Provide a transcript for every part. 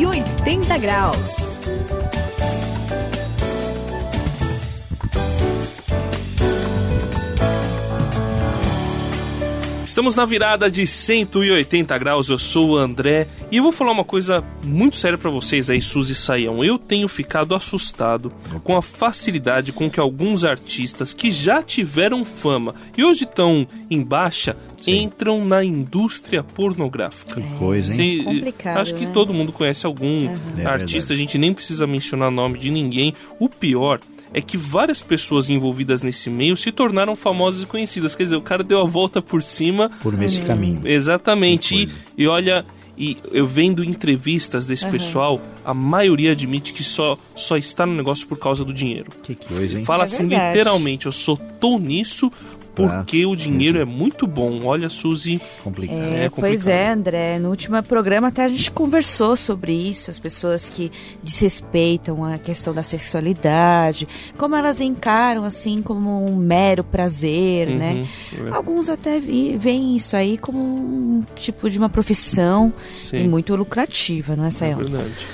180 graus. Estamos na virada de 180 graus, eu sou o André e eu vou falar uma coisa muito séria para vocês aí, Suzy Saião. Eu tenho ficado assustado com a facilidade com que alguns artistas que já tiveram fama e hoje estão em baixa Sim. entram na indústria pornográfica. Que coisa, hein? Se, Complicado, acho que né? todo mundo conhece algum uhum. artista, é a gente nem precisa mencionar o nome de ninguém. O pior é que várias pessoas envolvidas nesse meio se tornaram famosas e conhecidas. Quer dizer, o cara deu a volta por cima. Por esse uhum. caminho. Exatamente. E, e, olha, e eu vendo entrevistas desse uhum. pessoal, a maioria admite que só, só está no negócio por causa do dinheiro. Que coisa, hein? Fala é assim, verdade. literalmente, eu só tô nisso porque o dinheiro é muito bom. Olha, Suzy. Complicado. É, é complicado. Pois é, André. No último programa até a gente conversou sobre isso, as pessoas que desrespeitam a questão da sexualidade, como elas encaram assim como um mero prazer, uhum, né? É. Alguns até veem isso aí como um tipo de uma profissão sim. e muito lucrativa, não é, Sayão? É verdade.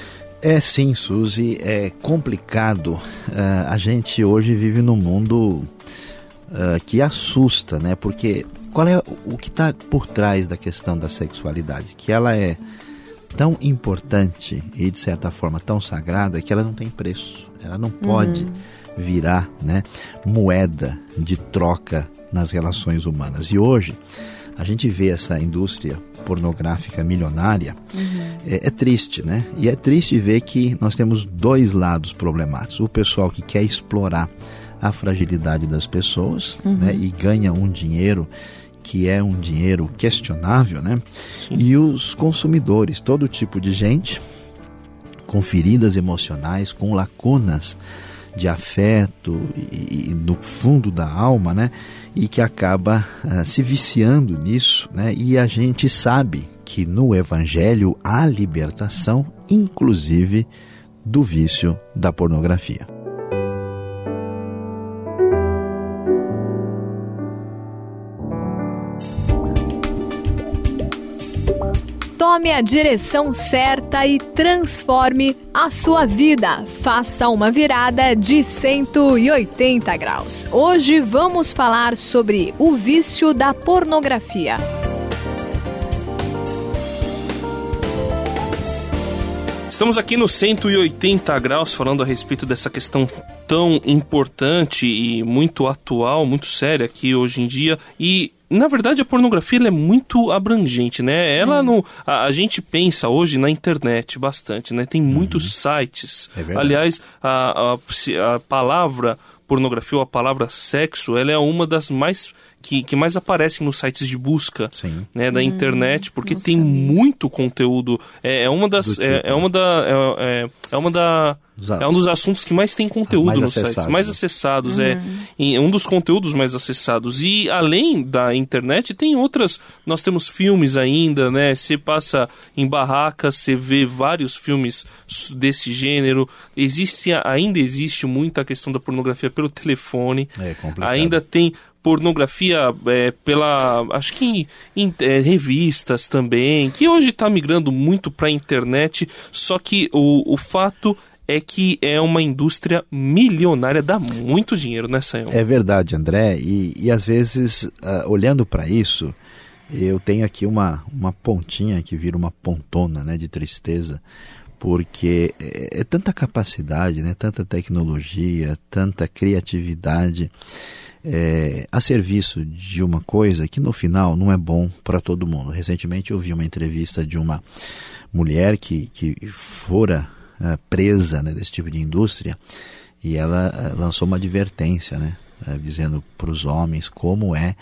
É sim, Suzy, é complicado. Uh, a gente hoje vive num mundo uh, que assusta, né? Porque qual é o que está por trás da questão da sexualidade? Que ela é tão importante e de certa forma tão sagrada que ela não tem preço. Ela não pode uhum. virar, né, moeda de troca nas relações humanas. E hoje a gente vê essa indústria pornográfica milionária, uhum. é, é, triste, né? E é triste ver que nós temos dois lados problemáticos. O pessoal que quer explorar a fragilidade das pessoas uhum. né, e ganha um dinheiro que é um dinheiro questionável, né? Sim. E os consumidores, todo tipo de gente com feridas emocionais, com lacunas de afeto e, e no fundo da alma, né? E que acaba uh, se viciando nisso, né? E a gente sabe que no Evangelho há libertação, inclusive do vício da pornografia. Tome a direção certa e transforme a sua vida. Faça uma virada de 180 graus. Hoje vamos falar sobre o vício da pornografia. Estamos aqui no 180 graus falando a respeito dessa questão tão importante e muito atual, muito séria aqui hoje em dia. E na verdade, a pornografia é muito abrangente, né? Ela não. A, a, gente pensa hoje na internet bastante, né? Tem muitos uhum. sites. É Aliás, a, a, a palavra pornografia ou a palavra sexo, ela é uma das mais que, que mais aparecem nos sites de busca né, da hum, internet, porque tem sabia. muito conteúdo. É, é uma das. É, tipo. é, uma da. É, é, é uma da. É um dos assuntos que mais tem conteúdo mais nos sites, mais né? acessados. É uhum. É um dos conteúdos mais acessados. E além da internet, tem outras. Nós temos filmes ainda, né? Você passa em barracas, você vê vários filmes desse gênero. Existe, ainda existe muita questão da pornografia pelo telefone. É complicado. Ainda tem pornografia é, pela acho que em, em é, revistas também que hoje está migrando muito para a internet só que o, o fato é que é uma indústria milionária, dá muito dinheiro, né, Sayão? É verdade, André, e, e às vezes, uh, olhando para isso, eu tenho aqui uma, uma pontinha que vira uma pontona né, de tristeza, porque é, é tanta capacidade, né, tanta tecnologia, tanta criatividade é, a serviço de uma coisa que no final não é bom para todo mundo. Recentemente eu vi uma entrevista de uma mulher que, que fora é, presa né, desse tipo de indústria e ela é, lançou uma advertência, né, é, dizendo para os homens como é,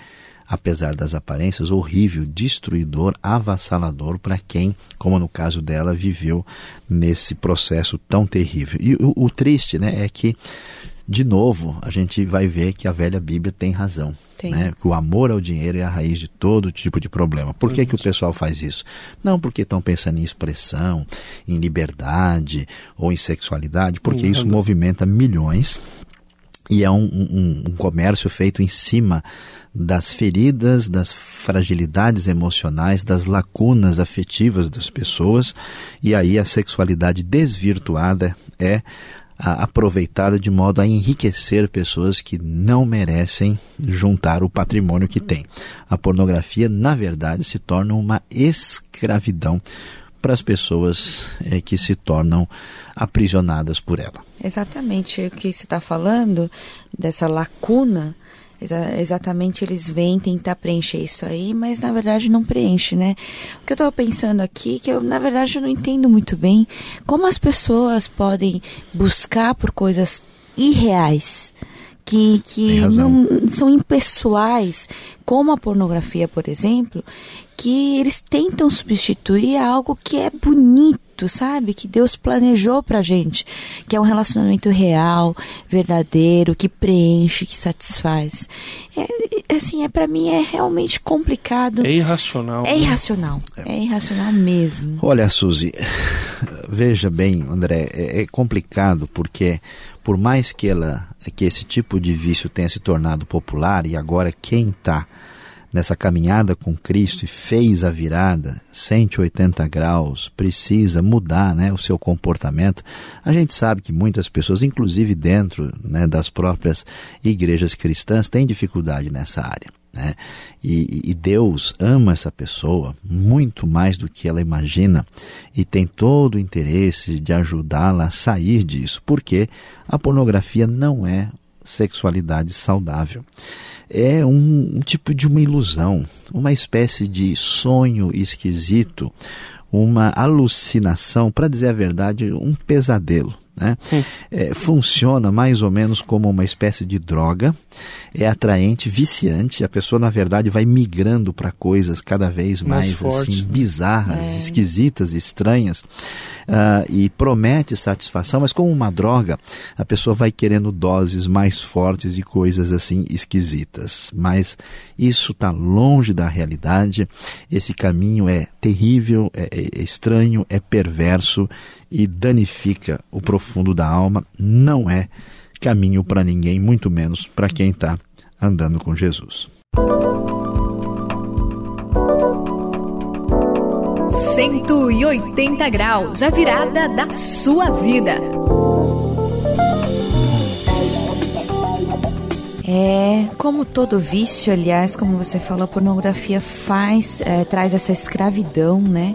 apesar das aparências, horrível, destruidor, avassalador para quem, como no caso dela, viveu nesse processo tão terrível. E o, o triste né, é que de novo, a gente vai ver que a velha Bíblia tem razão. Né? Que o amor ao dinheiro é a raiz de todo tipo de problema. Por que, que o pessoal faz isso? Não porque estão pensando em expressão, em liberdade ou em sexualidade, porque isso movimenta milhões e é um, um, um comércio feito em cima das feridas, das fragilidades emocionais, das lacunas afetivas das pessoas, e aí a sexualidade desvirtuada é aproveitada de modo a enriquecer pessoas que não merecem juntar o patrimônio que têm. A pornografia, na verdade, se torna uma escravidão para as pessoas é, que se tornam aprisionadas por ela. Exatamente o que você está falando, dessa lacuna, exa exatamente eles vêm tentar preencher isso aí, mas na verdade não preenche, né? O que eu estou pensando aqui, que eu na verdade eu não entendo muito bem como as pessoas podem buscar por coisas irreais que, que não são impessoais, como a pornografia, por exemplo, que eles tentam substituir algo que é bonito, sabe? Que Deus planejou pra gente, que é um relacionamento real, verdadeiro, que preenche, que satisfaz. É, assim, é para mim é realmente complicado. É irracional. É né? irracional. É. é irracional mesmo. Olha, Suzy, veja bem, André, é, é complicado porque por mais que ela que esse tipo de vício tenha se tornado popular e agora quem está nessa caminhada com Cristo e fez a virada 180 graus, precisa mudar né, o seu comportamento. A gente sabe que muitas pessoas, inclusive dentro né, das próprias igrejas cristãs, têm dificuldade nessa área. Né? E, e, Deus ama essa pessoa muito mais do que ela imagina e tem todo o interesse de ajudá-la a sair disso, porque a pornografia não é sexualidade saudável é um, um tipo de uma ilusão, uma espécie de sonho esquisito, uma alucinação, para dizer a verdade, um pesadelo. Né? É, funciona mais ou menos como uma espécie de droga, é atraente, viciante. A pessoa, na verdade, vai migrando para coisas cada vez mais, mais fortes, assim, né? bizarras, é. esquisitas, estranhas, uh, e promete satisfação, mas como uma droga, a pessoa vai querendo doses mais fortes de coisas assim esquisitas. Mas isso está longe da realidade. Esse caminho é terrível, é, é estranho, é perverso e danifica o profundo da alma, não é caminho para ninguém, muito menos para quem está andando com Jesus. Cento e oitenta graus, a virada da sua vida. É, como todo vício, aliás, como você falou, a pornografia faz, é, traz essa escravidão, né?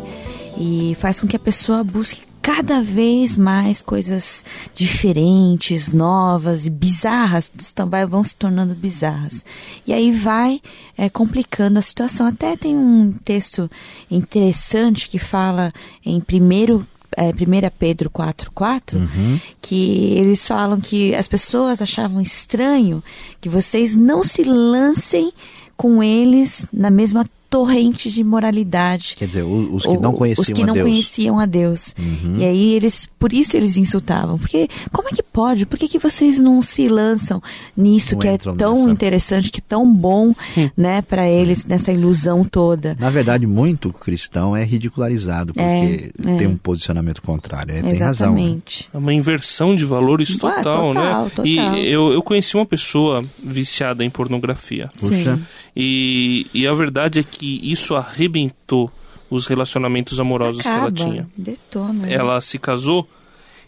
E faz com que a pessoa busque cada vez mais coisas diferentes, novas e bizarras também vão se tornando bizarras. E aí vai é, complicando a situação. Até tem um texto interessante que fala em primeiro é, 1 Pedro 4,4, uhum. que eles falam que as pessoas achavam estranho que vocês não se lancem com eles na mesma torrente de moralidade. Quer dizer, os que não conheciam os que não a Deus. conheciam a Deus. Uhum. E aí eles, por isso eles insultavam. Porque como é que pode? Por que, que vocês não se lançam nisso não que é tão nessa. interessante, que é tão bom, hum. né, para eles nessa ilusão toda? Na verdade, muito cristão é ridicularizado porque é, é. tem um posicionamento contrário. É, tem razão. Né? É uma inversão de valores total, ah, total né? Total. E eu, eu conheci uma pessoa viciada em pornografia. Puxa. E, e a verdade é que que isso arrebentou os relacionamentos amorosos Acaba, que ela tinha. Detona. Né? Ela se casou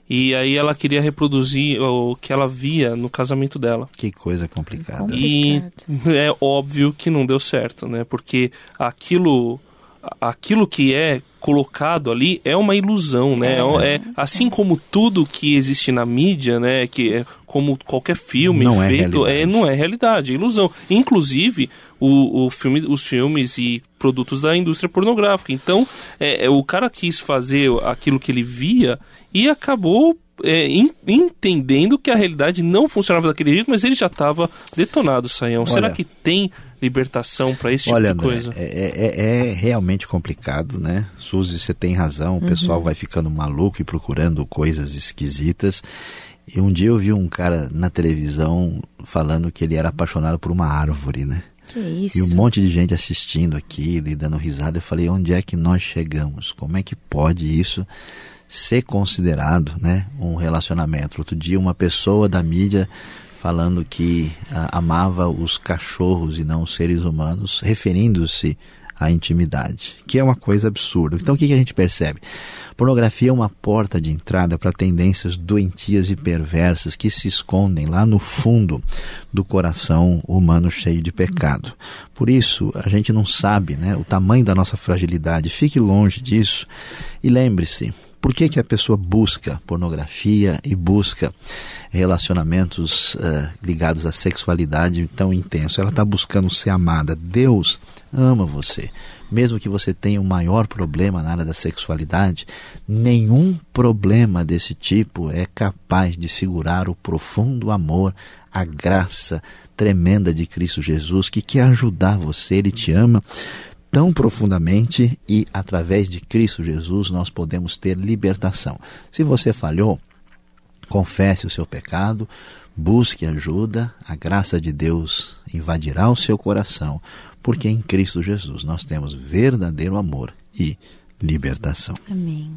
e aí ela queria reproduzir o que ela via no casamento dela. Que coisa complicada. E é óbvio que não deu certo, né? Porque aquilo aquilo que é colocado ali é uma ilusão, né? É, é, assim como tudo que existe na mídia, né? Que é como qualquer filme não é feito, é, é não é realidade, é ilusão. Inclusive o, o filme, os filmes e produtos da indústria pornográfica. Então, é, é o cara quis fazer aquilo que ele via e acabou é, entendendo que a realidade não funcionava daquele jeito, mas ele já estava detonado, Saião. Olha, Será que tem libertação para esse tipo olha, de coisa? É, é, é, realmente complicado, né? Suzy, você tem razão. O uhum. pessoal vai ficando maluco e procurando coisas esquisitas. E um dia eu vi um cara na televisão falando que ele era apaixonado por uma árvore, né? Que isso? E um monte de gente assistindo aquilo e dando risada. Eu falei, onde é que nós chegamos? Como é que pode isso ser considerado né, um relacionamento? Outro dia uma pessoa da mídia falando que uh, amava os cachorros e não os seres humanos, referindo-se à intimidade, que é uma coisa absurda. Então o que, que a gente percebe? Pornografia é uma porta de entrada para tendências doentias e perversas que se escondem lá no fundo do coração humano cheio de pecado. Por isso, a gente não sabe né, o tamanho da nossa fragilidade. Fique longe disso e lembre-se, por que, que a pessoa busca pornografia e busca relacionamentos uh, ligados à sexualidade tão intenso? Ela está buscando ser amada. Deus ama você. Mesmo que você tenha um maior problema na área da sexualidade, nenhum problema desse tipo é capaz de segurar o profundo amor, a graça tremenda de Cristo Jesus, que quer ajudar você, Ele te ama tão profundamente e através de Cristo Jesus nós podemos ter libertação. Se você falhou, confesse o seu pecado, busque ajuda, a graça de Deus invadirá o seu coração, porque em Cristo Jesus nós temos verdadeiro amor e libertação. Amém.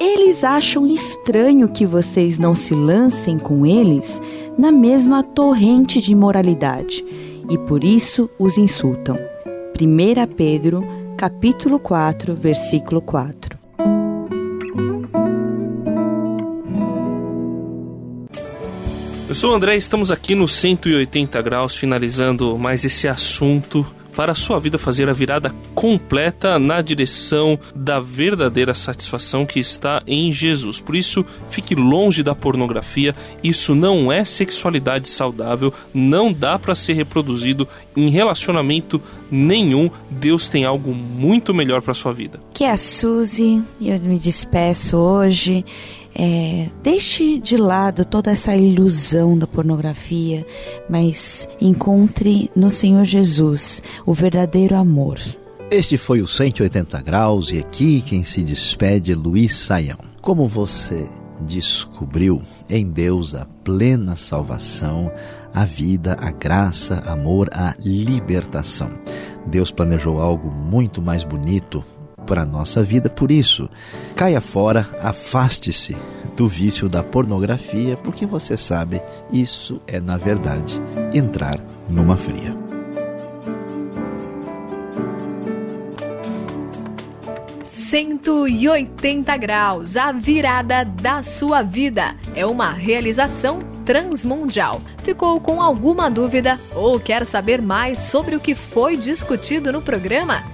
Eles acham estranho que vocês não se lancem com eles na mesma torrente de imoralidade e por isso os insultam. 1 Pedro, capítulo 4, versículo 4. Eu sou o André, estamos aqui no 180 graus finalizando mais esse assunto para a sua vida fazer a virada completa na direção da verdadeira satisfação que está em Jesus. Por isso, fique longe da pornografia. Isso não é sexualidade saudável, não dá para ser reproduzido em relacionamento nenhum. Deus tem algo muito melhor para sua vida. Que é a Suzy, eu me despeço hoje. É, deixe de lado toda essa ilusão da pornografia, mas encontre no Senhor Jesus o verdadeiro amor. Este foi o 180 Graus e aqui quem se despede é Luiz Saião. Como você descobriu em Deus a plena salvação, a vida, a graça, amor, a libertação. Deus planejou algo muito mais bonito para a nossa vida. Por isso, caia fora, afaste-se do vício da pornografia, porque você sabe, isso é, na verdade, entrar numa fria. Cento e oitenta graus, a virada da sua vida. É uma realização transmundial. Ficou com alguma dúvida ou quer saber mais sobre o que foi discutido no programa?